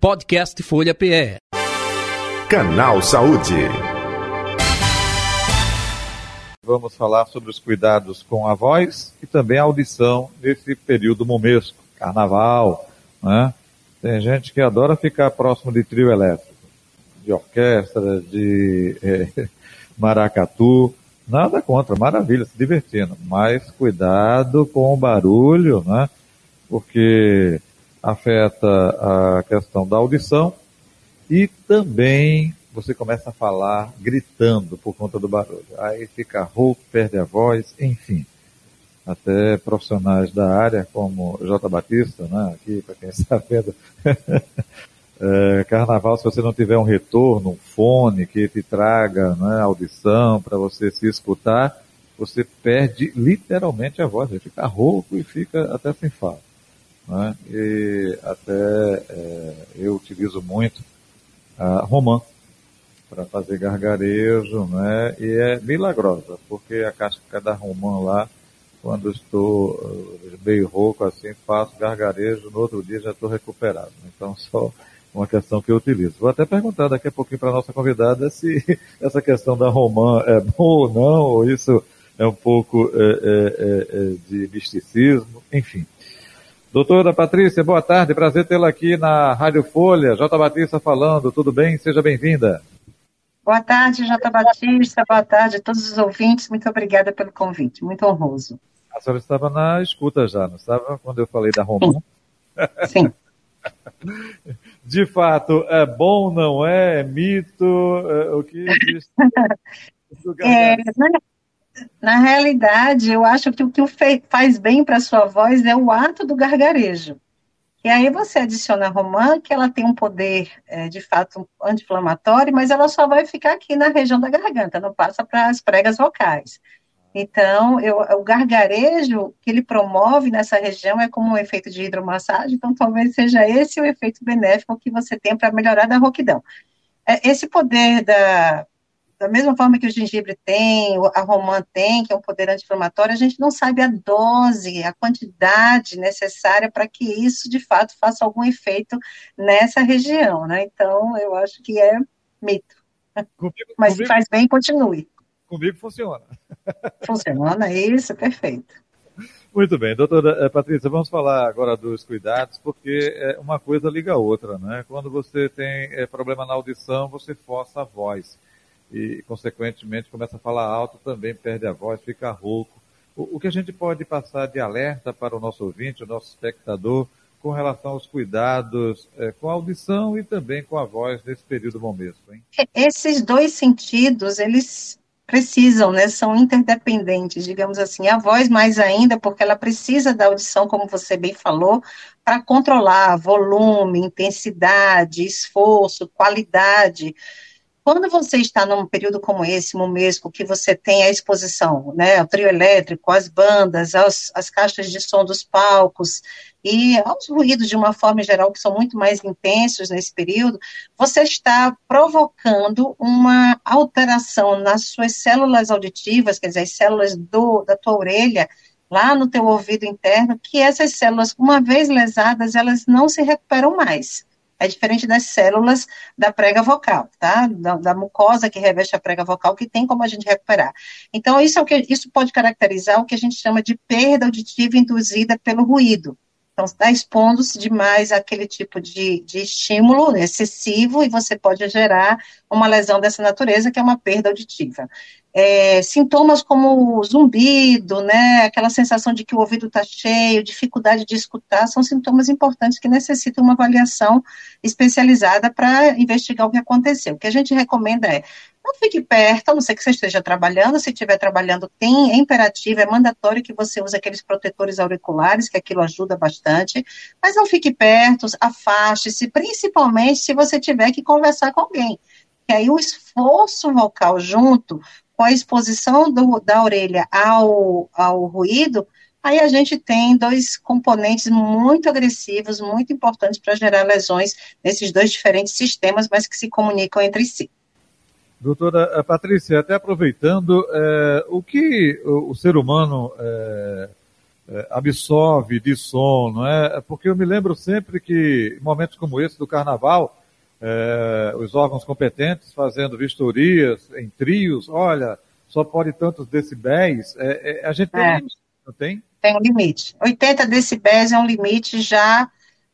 Podcast Folha PE. Canal Saúde. Vamos falar sobre os cuidados com a voz e também a audição nesse período momesco, carnaval, né? Tem gente que adora ficar próximo de trio elétrico, de orquestra, de é, maracatu, nada contra, maravilha, se divertindo, mas cuidado com o barulho, né? Porque afeta a questão da audição e também você começa a falar gritando por conta do barulho. Aí fica rouco, perde a voz, enfim. Até profissionais da área, como J. Batista, né, aqui, para quem está vendo, é, carnaval, se você não tiver um retorno, um fone que te traga né, audição para você se escutar, você perde literalmente a voz, você fica rouco e fica até sem fala. Né? E até é, eu utilizo muito a romã para fazer gargarejo, né? E é milagrosa, porque a casca da romã lá, quando estou uh, meio rouco assim, faço gargarejo, no outro dia já estou recuperado. Então, só uma questão que eu utilizo. Vou até perguntar daqui a pouquinho para a nossa convidada se essa questão da romã é bom ou não, ou isso é um pouco é, é, é, de misticismo, enfim. Doutora Patrícia, boa tarde, prazer tê-la aqui na Rádio Folha. J. Batista falando, tudo bem? Seja bem-vinda. Boa tarde, J. Batista, boa tarde a todos os ouvintes, muito obrigada pelo convite, muito honroso. A senhora estava na escuta já, não estava? Quando eu falei da Romã? Sim. De fato, é bom, não é? É mito? É, o que diz? é, na, realidade, eu acho que o que faz bem para sua voz é o ato do gargarejo. E aí você adiciona a romã, que ela tem um poder, é, de fato, anti-inflamatório, mas ela só vai ficar aqui na região da garganta, não passa para as pregas vocais. Então, eu, o gargarejo que ele promove nessa região é como um efeito de hidromassagem, então talvez seja esse o efeito benéfico que você tem para melhorar a rouquidão. É, esse poder da, da mesma forma que o gengibre tem, a romã tem, que é um poder anti-inflamatório, a gente não sabe a dose, a quantidade necessária para que isso, de fato, faça algum efeito nessa região, né? Então, eu acho que é mito. Comigo, Mas comigo, se faz bem, continue. Comigo funciona. Funciona, isso, perfeito. Muito bem, doutora eh, Patrícia, vamos falar agora dos cuidados, porque é uma coisa liga a outra, né? Quando você tem é, problema na audição, você força a voz e, consequentemente, começa a falar alto, também perde a voz, fica rouco. O, o que a gente pode passar de alerta para o nosso ouvinte, o nosso espectador, com relação aos cuidados é, com a audição e também com a voz nesse período momesco, hein? Esses dois sentidos, eles precisam, né, são interdependentes, digamos assim. A voz mais ainda, porque ela precisa da audição, como você bem falou, para controlar volume, intensidade, esforço, qualidade quando você está num período como esse, momesco, que você tem a exposição, né, o trio elétrico, as bandas, as, as caixas de som dos palcos e aos ruídos de uma forma geral que são muito mais intensos nesse período, você está provocando uma alteração nas suas células auditivas, quer dizer, as células do, da tua orelha, lá no teu ouvido interno, que essas células, uma vez lesadas, elas não se recuperam mais. É diferente das células da prega vocal, tá? Da, da, mucosa que reveste a prega vocal, que tem como a gente recuperar. Então, isso, é o que, isso pode caracterizar o que a gente chama de perda auditiva induzida pelo ruído. Então, está expondo-se demais àquele tipo de, de estímulo excessivo e você pode gerar uma lesão dessa natureza, que é uma perda auditiva. É, sintomas como zumbido, né, aquela sensação de que o ouvido está cheio, dificuldade de escutar, são sintomas importantes que necessitam uma avaliação especializada para investigar o que aconteceu. O que a gente recomenda é não fique perto, a não ser que você esteja trabalhando. Se estiver trabalhando, tem, é imperativo, é mandatório que você use aqueles protetores auriculares, que aquilo ajuda bastante. Mas não fique perto, afaste-se, principalmente se você tiver que conversar com alguém. Que aí o esforço vocal junto com a exposição do, da orelha ao, ao ruído, aí a gente tem dois componentes muito agressivos, muito importantes para gerar lesões nesses dois diferentes sistemas, mas que se comunicam entre si. Doutora eh, Patrícia, até aproveitando, é, o que o, o, ser humano é, é, absorve de som, não é? Porque eu me lembro sempre que, em momentos como esse do carnaval, é, os órgãos competentes fazendo vistorias em trios, olha, só pode tantos decibéis, é, é, a gente tem é. um limite, não tem? Tem um limite. 80 decibéis é um limite já,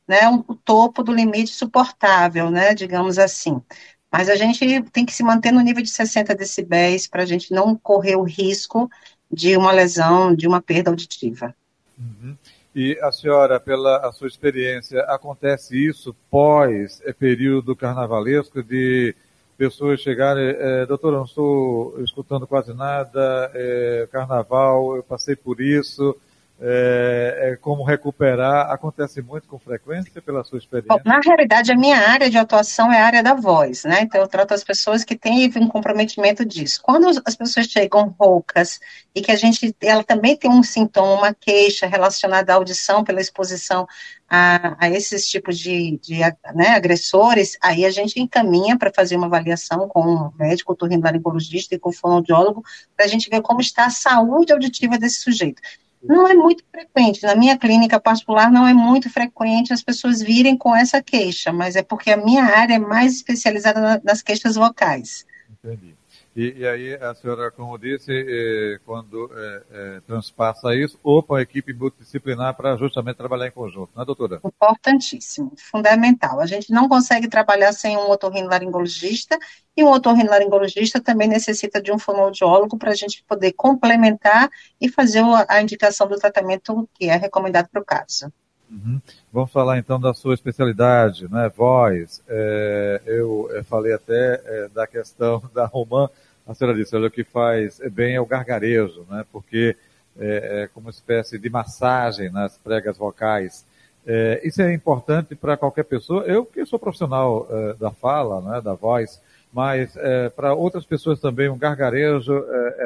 né, um, o topo do limite suportável, né, digamos assim. Mas a gente tem que se manter no nível de 60 decibéis para a gente não correr o risco de uma lesão, de uma perda auditiva. Uhum. E a senhora, pela a sua experiência, acontece isso pós é, período carnavalesco de pessoas chegarem, é, doutor, eu não estou escutando quase nada, é, carnaval, eu passei por isso, é, é, como recuperar, acontece muito com frequência pela sua experiência? Bom, na realidade, a minha área de atuação é a área da voz, né? Então, eu trato as pessoas que têm um comprometimento disso. Quando as pessoas chegam roucas e que a gente, ela também tem um sintoma, uma queixa relacionada à audição pela exposição a, a esses tipos de, de né, agressores, aí a gente encaminha para fazer uma avaliação com o médico, torrinolaringologista e com o fonoaudiólogo, para a gente ver como está a saúde auditiva desse sujeito. Não é muito frequente, na minha clínica particular não é muito frequente as pessoas virem com essa queixa, mas é porque a minha área é mais especializada nas queixas vocais. Entendi. E, e, aí a senhora, como disse, eh, quando eh, eh, transpassa isso, opa, a equipe multidisciplinar para justamente trabalhar em conjunto, não é, doutora? Importantíssimo, fundamental. A gente não consegue trabalhar sem um otorrinolaringologista e um otorrinolaringologista também necessita de um fonoaudiólogo para a gente poder complementar e fazer a indicação do tratamento que é recomendado para o caso. Uhum. Vamos falar então da sua especialidade, né? Voz. É, eu, eu, falei até é, da questão da romã a senhora disse, olha, o que faz bem é o gargarejo, né? Porque é, é como uma espécie de massagem nas pregas vocais. É, isso é importante para qualquer pessoa. Eu que sou profissional é, da fala, né, da voz, mas é, para outras pessoas também um gargarejo é,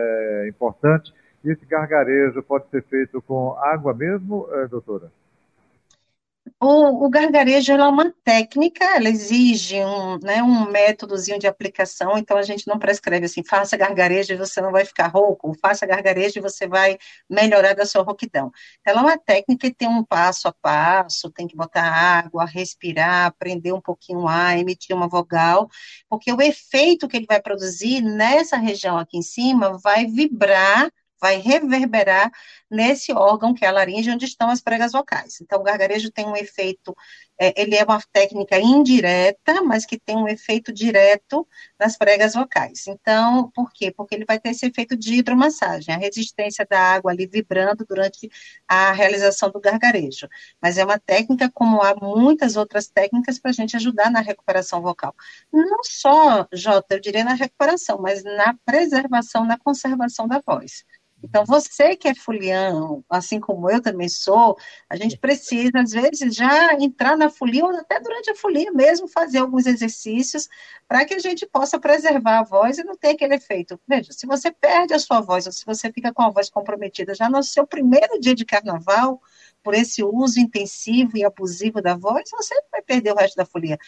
é, importante. E esse gargarejo pode ser feito com água mesmo, é, doutora? O, o gargarejo é uma técnica, ela exige um, né, um métodozinho de aplicação, então a gente não prescreve assim, faça gargarejo e você não vai ficar rouco, faça gargarejo e você vai melhorar da sua rouquidão. Ela é uma técnica que tem um passo a passo, tem que botar água, respirar, prender um pouquinho o ar, emitir uma vogal, porque o efeito que ele vai produzir nessa região aqui em cima vai vibrar vai reverberar nesse órgão que é a laringe, onde estão as pregas vocais. Então, o gargarejo tem um efeito, é, ele é uma técnica indireta, mas que tem um efeito direto nas pregas vocais. Então, por quê? Porque ele vai ter esse efeito de hidromassagem, a resistência da água ali vibrando durante a realização do gargarejo. Mas é uma técnica, como há muitas outras técnicas, para a gente ajudar na recuperação vocal. Não só, Jota, eu diria na recuperação, mas na preservação, na conservação da voz. Então, você que é fulião, assim como eu também sou, a gente precisa, às vezes, já entrar na folia, ou até durante a folia mesmo, fazer alguns exercícios, para que a gente possa preservar a voz e não ter aquele efeito. Veja, se você perde a sua voz, ou se você fica com a voz comprometida já no seu primeiro dia de carnaval, por esse uso intensivo e abusivo da voz, você vai perder o resto da folia.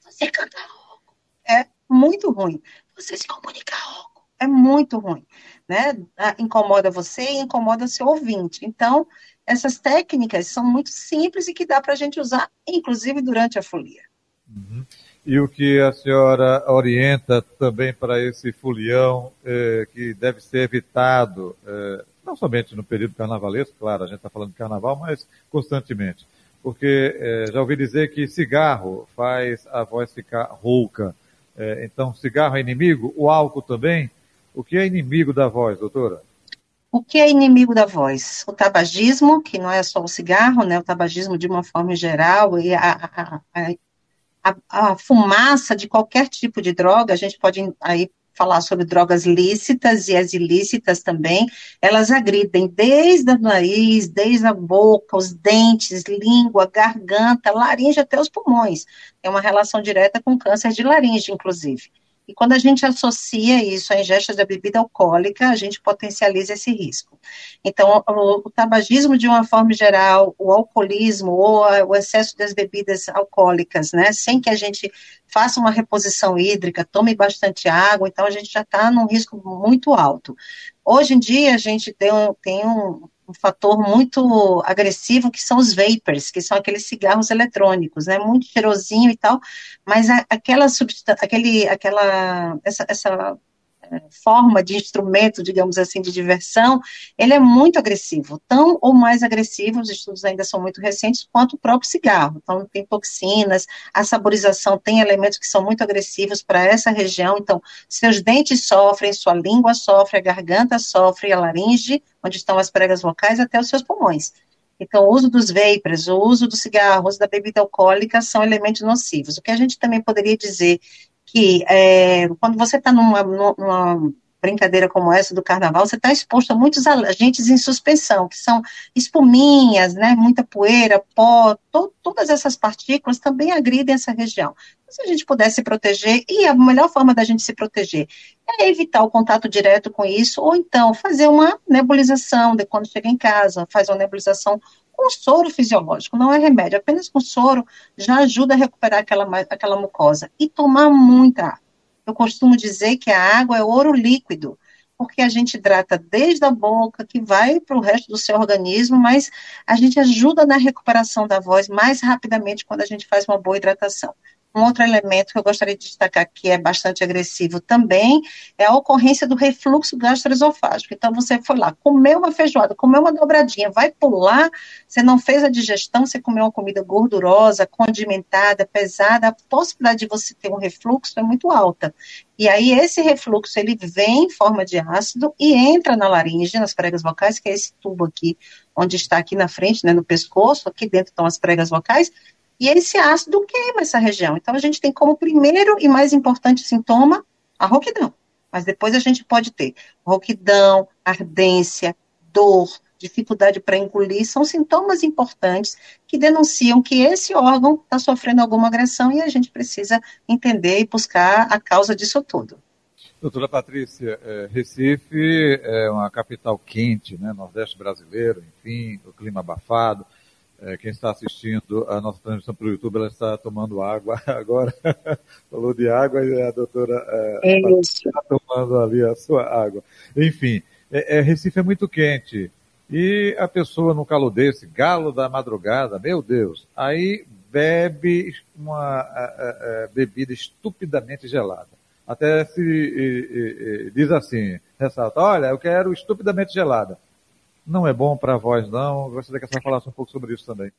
Você canta rouco. É muito ruim. Você se comunica rouco é muito ruim, né? Ah, incomoda você e incomoda seu ouvinte. Então, essas técnicas são muito simples e que dá para a gente usar, inclusive durante a folia. Uhum. E o que a senhora orienta também para esse folião eh, que deve ser evitado, eh, não somente no período carnavalesco, claro, a gente está falando de carnaval, mas constantemente. Porque eh, já ouvi dizer que cigarro faz a voz ficar rouca. então, cigarro é inimigo, o álcool também. O que é inimigo da voz, doutora? O que é inimigo da voz? O tabagismo, que não é só o cigarro, né? O tabagismo de uma forma geral e a, a, a, a fumaça de qualquer tipo de droga, a gente pode aí falar sobre drogas lícitas e as ilícitas também, elas agridem desde o nariz, desde a boca, os dentes, língua, garganta, laringe até os pulmões. Tem uma relação direta com câncer de laringe, inclusive. E quando a gente associa isso à ingesta da bebida alcoólica, a gente potencializa esse risco. Então, o, o tabagismo, de uma forma geral, o alcoolismo ou a, o excesso das bebidas alcoólicas, né, sem que a gente faça uma reposição hídrica, tome bastante água, então a gente já está num risco muito alto. Hoje em dia, a gente tem, tem um, um fator muito agressivo, que são os vapors, que são aqueles cigarros eletrônicos, né, muito cheirosinho e tal, mas a, aquela substância, aquele, aquela, essa, essa forma de instrumento, digamos assim, de diversão, ele é muito agressivo, tão ou mais agressivo, os estudos ainda são muito recentes, quanto o próprio cigarro. Então, tem toxinas, a saborização tem elementos que são muito agressivos para essa região, então, seus dentes sofrem, sua língua sofre, a garganta sofre, a laringe, onde estão as pregas vocais, até os seus pulmões. Então, o uso dos vapors, o uso do cigarro, o uso da bebida alcoólica são elementos nocivos. O que a gente também poderia dizer que é, quando você está numa, numa, brincadeira como essa do carnaval, você está exposto a muitos agentes em suspensão, que são espuminhas, né, muita poeira, pó, to, todas essas partículas também agridem essa região. Se a gente pudesse se proteger, e a melhor forma da gente se proteger é evitar o contato direto com isso, ou então fazer uma nebulização de quando chega em casa, faz uma nebulização com soro fisiológico, não é remédio, apenas com soro já ajuda a recuperar aquela, aquela mucosa. E tomar muita água. Eu costumo dizer que a água é ouro líquido, porque a gente hidrata desde a boca, que vai para o resto do seu organismo, mas a gente ajuda na recuperação da voz mais rapidamente quando a gente faz uma boa hidratação. Um outro elemento que eu gostaria de destacar que é bastante agressivo também é a ocorrência do refluxo gastroesofágico. Então, você foi lá, comeu uma feijoada, comeu uma dobradinha, vai pular, você não fez a digestão, você comeu uma comida gordurosa, condimentada, pesada, a possibilidade de você ter um refluxo é muito alta. E aí, esse refluxo, ele vem em forma de ácido e entra na laringe, nas pregas vocais, que é esse tubo aqui, onde está aqui na frente, né, no pescoço, aqui dentro estão as pregas vocais, e esse ácido queima essa região. Então, a gente tem como primeiro e mais importante sintoma a rouquidão. Mas depois a gente pode ter rouquidão, ardência, dor, dificuldade para engolir, são sintomas importantes que denunciam que esse órgão está sofrendo alguma agressão e a gente precisa entender e buscar a causa disso tudo. Doutora Patrícia, é, Recife é uma capital quente, né, Nordeste brasileiro, enfim, o clima abafado. É, quem está assistindo a nossa transmissão pelo YouTube, ela está tomando água agora. Falou de água e a doutora é, está tomando ali a sua água. Enfim, é, é, Recife é muito quente. E a pessoa no calor desse, galo da madrugada, meu Deus, aí bebe uma a, a, bebida estupidamente gelada. Até se e, e, diz assim, ressalta, olha, eu quero estupidamente gelada não é bom para a voz, não. Gostaria que a senhora falasse um pouco sobre isso também.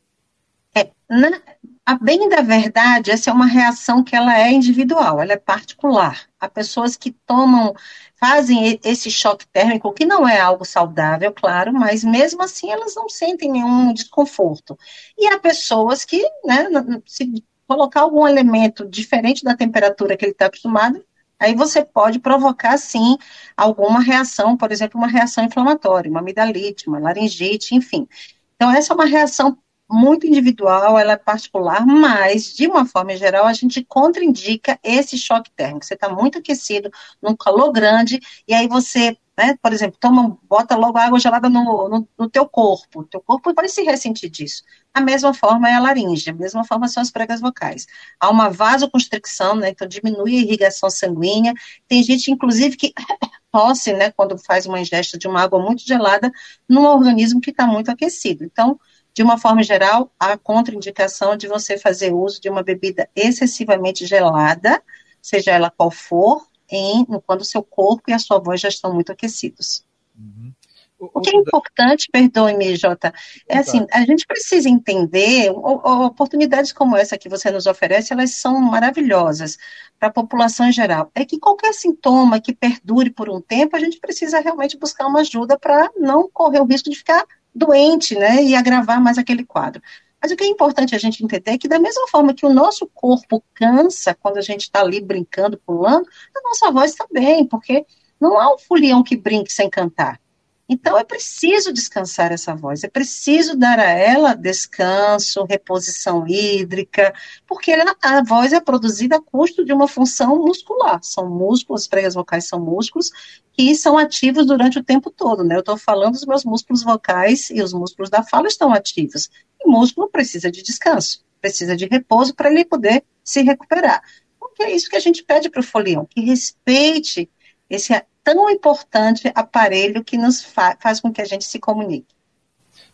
É, na, a bem da verdade, essa é uma reação que ela é individual, ela é particular. Há pessoas que tomam, fazem esse choque térmico, que não é algo saudável, claro, mas mesmo assim elas não sentem nenhum desconforto. E há pessoas que, né, se colocar algum elemento diferente da temperatura que ele está acostumado, Aí você pode provocar, sim, alguma reação, por exemplo, uma reação inflamatória, uma amidalite, uma laringite, enfim. Então, essa é uma reação muito individual, ela é particular, mas, de uma forma geral, a gente contraindica esse choque térmico. Você está muito aquecido, num calor grande, e aí você né? Por exemplo, toma, bota logo água gelada no, no, no, teu corpo. O teu corpo vai se ressentir disso. A mesma forma é a laringe, a mesma forma são as pregas vocais. Há uma vasoconstricção, né? Então diminui a irrigação sanguínea. Tem gente, inclusive, que tosse, né? Quando faz uma ingesta de uma água muito gelada num organismo que está muito aquecido. Então, de uma forma geral, há contraindicação de você fazer uso de uma bebida excessivamente gelada, seja ela qual for, em quando o seu corpo e a sua voz já estão muito aquecidos. Uhum. O, que é importante, perdoe-me, Jota, é assim, a gente precisa entender, oportunidades como essa que você nos oferece, elas são maravilhosas para a população em geral. É que qualquer sintoma que perdure por um tempo, a gente precisa realmente buscar uma ajuda para não correr o risco de ficar doente, né, e agravar mais aquele quadro. Mas o que é importante a gente entender é que, da mesma forma que o nosso corpo cansa quando a gente está ali brincando, pulando, a nossa voz também, porque não há um folião que brinque sem cantar. Então é preciso descansar essa voz, é preciso dar a ela descanso, reposição hídrica, porque a voz é produzida a custo de uma função muscular. São músculos, as pregas vocais são músculos que são ativos durante o tempo todo, né? Eu estou falando dos meus músculos vocais e os músculos da fala estão ativos. E músculo precisa de descanso, precisa de repouso para ele poder se recuperar. Porque é isso que a gente pede para o folião, que respeite esse tão importante aparelho que nos fa faz com que a gente se comunique.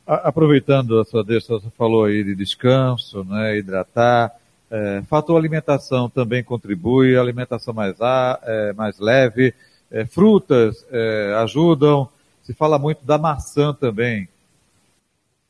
Aproveitando a sua deixa, você falou aí de descanso, né, hidratar. É, fator alimentação também contribui, alimentação mais, a, é, mais leve, é, frutas é, ajudam. Se fala muito da maçã também.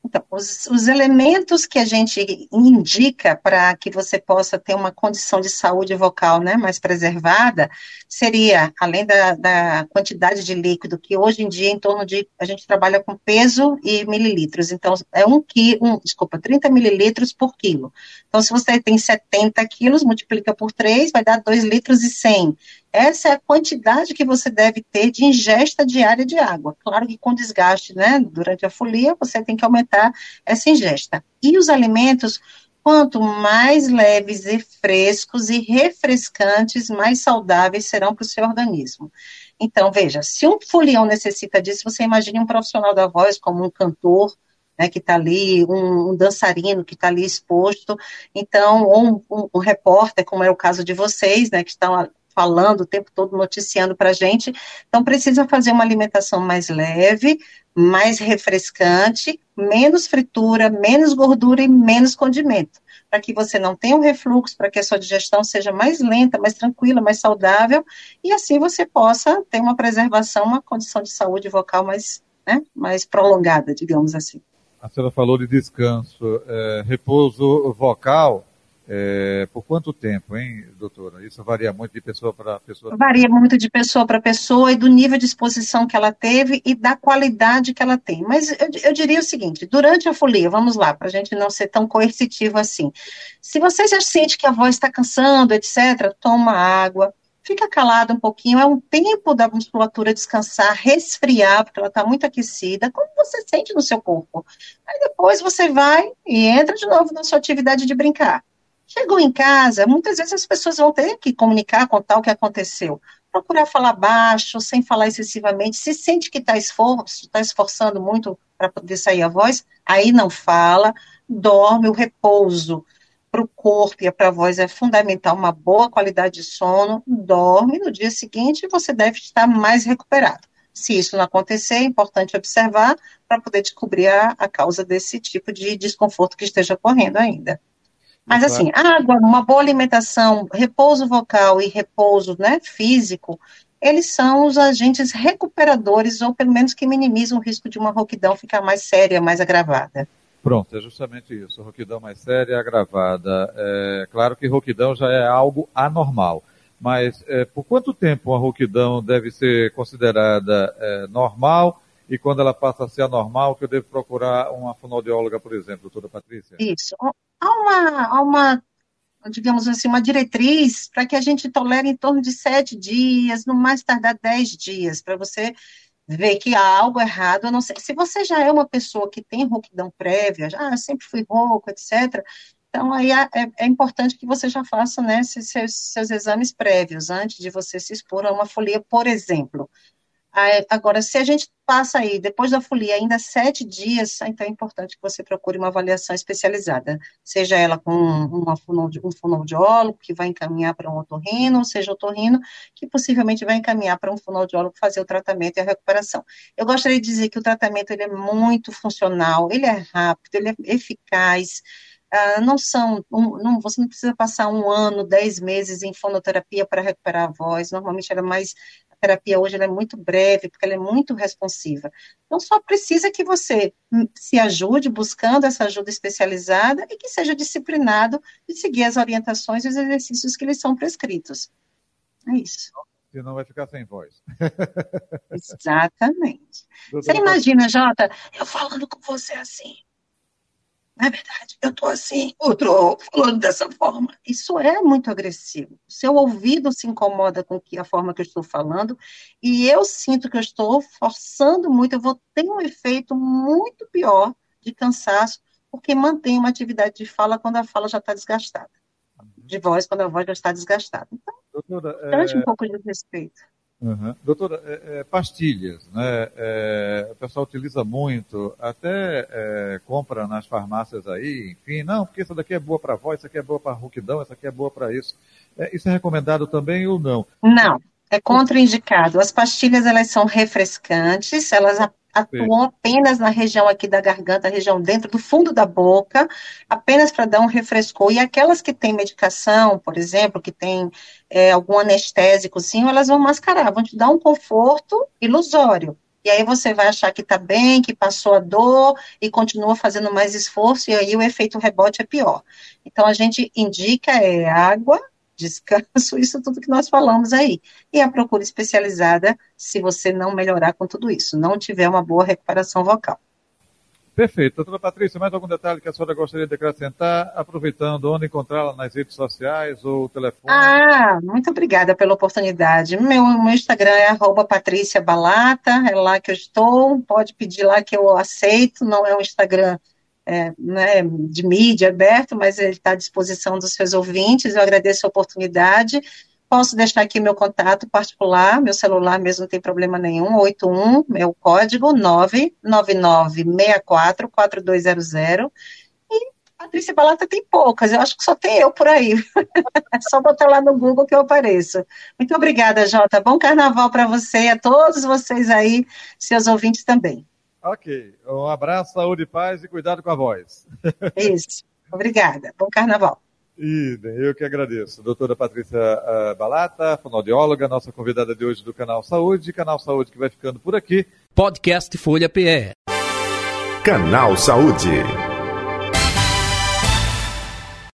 Então, os, os, elementos que a gente indica para que você possa ter uma condição de saúde vocal né, mais preservada, seria, além da, da, quantidade de líquido, que hoje em dia, em torno de, a gente trabalha com peso e mililitros, então, é um quilo, um, desculpa, 30 mililitros por quilo. Então, se você tem 70 quilos, multiplica por 3, vai dar 2 litros e 100. Essa é a quantidade que você deve ter de ingesta diária de água. Claro que com desgaste, né, durante a folia, você tem que aumentar essa ingesta. E os alimentos, quanto mais leves e frescos e refrescantes, mais saudáveis serão para o seu organismo. Então, veja, se um folião necessita disso, você imagine um profissional da voz, como um cantor, né, que está ali, um, um, dançarino que está ali exposto, então, ou um, um, um, repórter, como é o caso de vocês, né, que estão falando o tempo todo, noticiando para a gente. Então, precisa fazer uma alimentação mais leve, mais refrescante, menos fritura, menos gordura e menos condimento, para que você não tenha um refluxo, para que a sua digestão seja mais lenta, mais tranquila, mais saudável, e assim você possa ter uma preservação, uma condição de saúde vocal mais, né, mais prolongada, digamos assim. A senhora falou de descanso, é, repouso vocal é, por quanto tempo, hein, doutora? Isso varia muito de pessoa para pessoa? Varia muito de pessoa para pessoa e do nível de exposição que ela teve e da qualidade que ela tem. Mas eu, eu diria o seguinte: durante a folia, vamos lá, para a gente não ser tão coercitivo assim. Se você já sente que a voz está cansando, etc., toma água, fica calado um pouquinho, é um tempo da musculatura descansar, resfriar, porque ela está muito aquecida, como você sente no seu corpo. Aí depois você vai e entra de novo na sua atividade de brincar. Chegou em casa, muitas vezes as pessoas vão ter que comunicar, contar o que aconteceu. Procurar falar baixo, sem falar excessivamente. Se sente que está esforço, tá esforçando muito para poder sair a voz, aí não fala, dorme, o repouso para o corpo e para a voz é fundamental, uma boa qualidade de sono, dorme, no dia seguinte você deve estar mais recuperado. Se isso não acontecer, é importante observar para poder descobrir a, a causa desse tipo de desconforto que esteja ocorrendo ainda. Mas assim, água, uma boa alimentação, repouso vocal e repouso né, físico, eles são os agentes recuperadores, ou pelo menos que minimizam o risco de uma rouquidão ficar mais séria, mais agravada. Pronto, é justamente isso, rouquidão mais séria, agravada. É, claro que rouquidão já é algo anormal, mas é, por quanto tempo uma rouquidão deve ser considerada é, normal e quando ela passa a ser anormal, que eu devo procurar uma fonoaudióloga, por exemplo, doutora Patrícia? Isso. Há uma, há uma digamos assim, uma diretriz para que a gente tolere em torno de sete dias, no mais tardar dez dias, para você ver que há algo errado. Não sei. Se você já é uma pessoa que tem rouquidão prévia, já ah, sempre fui rouco, etc., então, aí é, é, é, importante que você já faça né, seus, seus, exames prévios, antes de você se expor a uma folia, por exemplo. Agora, se a gente passa aí, depois da folia, ainda sete dias, então é importante que você procure uma avaliação especializada, seja ela com uma um fonoaudiólogo que vai encaminhar para um otorrino, ou seja, otorrino que possivelmente vai encaminhar para um fonoaudiólogo fazer o tratamento e a recuperação. Eu gostaria de dizer que o tratamento ele é muito funcional, ele é rápido, ele é eficaz, Uh, não são, um, não, você não precisa passar um ano, dez meses em fonoterapia para recuperar a voz, normalmente ela é mais terapia hoje é muito breve, porque ela é muito responsiva. Então, só precisa que você se ajude buscando essa ajuda especializada e que seja disciplinado de seguir as orientações e os exercícios que lhes são prescritos. É isso. Senão vai ficar sem voz. Exatamente. Você imagina, Jota, eu falando com você assim. Não é verdade? Eu estou assim, outro falando dessa forma. Isso é muito agressivo. Seu ouvido se incomoda com a forma que eu estou falando, e eu sinto que eu estou forçando muito, eu vou ter um efeito muito pior de cansaço, porque mantém uma atividade de fala quando a fala já está desgastada. De voz quando a voz já está desgastada. Então, Doutora, é... um pouco de respeito. Uhum. Doutora, é, é, pastilhas, né? É, o pessoal utiliza muito, até é, compra nas farmácias aí, enfim, não, porque essa daqui é boa para voz, essa aqui é boa para rouquidão, essa aqui é boa para isso. É, isso é recomendado também ou não? Não, é contraindicado. As pastilhas, elas são refrescantes, elas atuam Sim. apenas na região aqui da garganta, região dentro do fundo da boca, apenas para dar um refrescor. E aquelas que têm medicação, por exemplo, que tem é, algum anestésicozinho, elas vão mascarar, vão te dar um conforto ilusório. E aí você vai achar que está bem, que passou a dor e continua fazendo mais esforço, e aí o efeito rebote é pior. Então a gente indica é água, descanso, isso tudo que nós falamos aí. E a procura especializada se você não melhorar com tudo isso, não tiver uma boa recuperação vocal. Perfeito. Doutora Patrícia, mais algum detalhe que a senhora gostaria de acrescentar, aproveitando onde encontrá-la nas redes sociais ou telefone? Ah, muito obrigada pela oportunidade. Meu, meu Instagram é arroba Patrícia Balata, é lá que eu estou, pode pedir lá que eu aceito, não é um Instagram é, né, de mídia aberto, mas ele está à disposição dos seus ouvintes. Eu agradeço a oportunidade. Posso deixar aqui meu contato particular, meu celular mesmo não tem problema nenhum, 81, meu código 999644200. E Patrícia Balata tem poucas, eu acho que só tem eu por aí. é só botar lá no Google que eu apareço. Muito obrigada, Jota. Bom carnaval para você e a todos vocês aí, seus ouvintes também. Ok. Um abraço, saúde, paz e cuidado com a voz. Isso. Obrigada. Bom carnaval. Idem, eu que agradeço. Doutora Patrícia uh, Balata, fonoaudióloga, nossa convidada de hoje do Canal Saúde. Canal Saúde que vai ficando por aqui. Podcast Folha PE. Canal Saúde.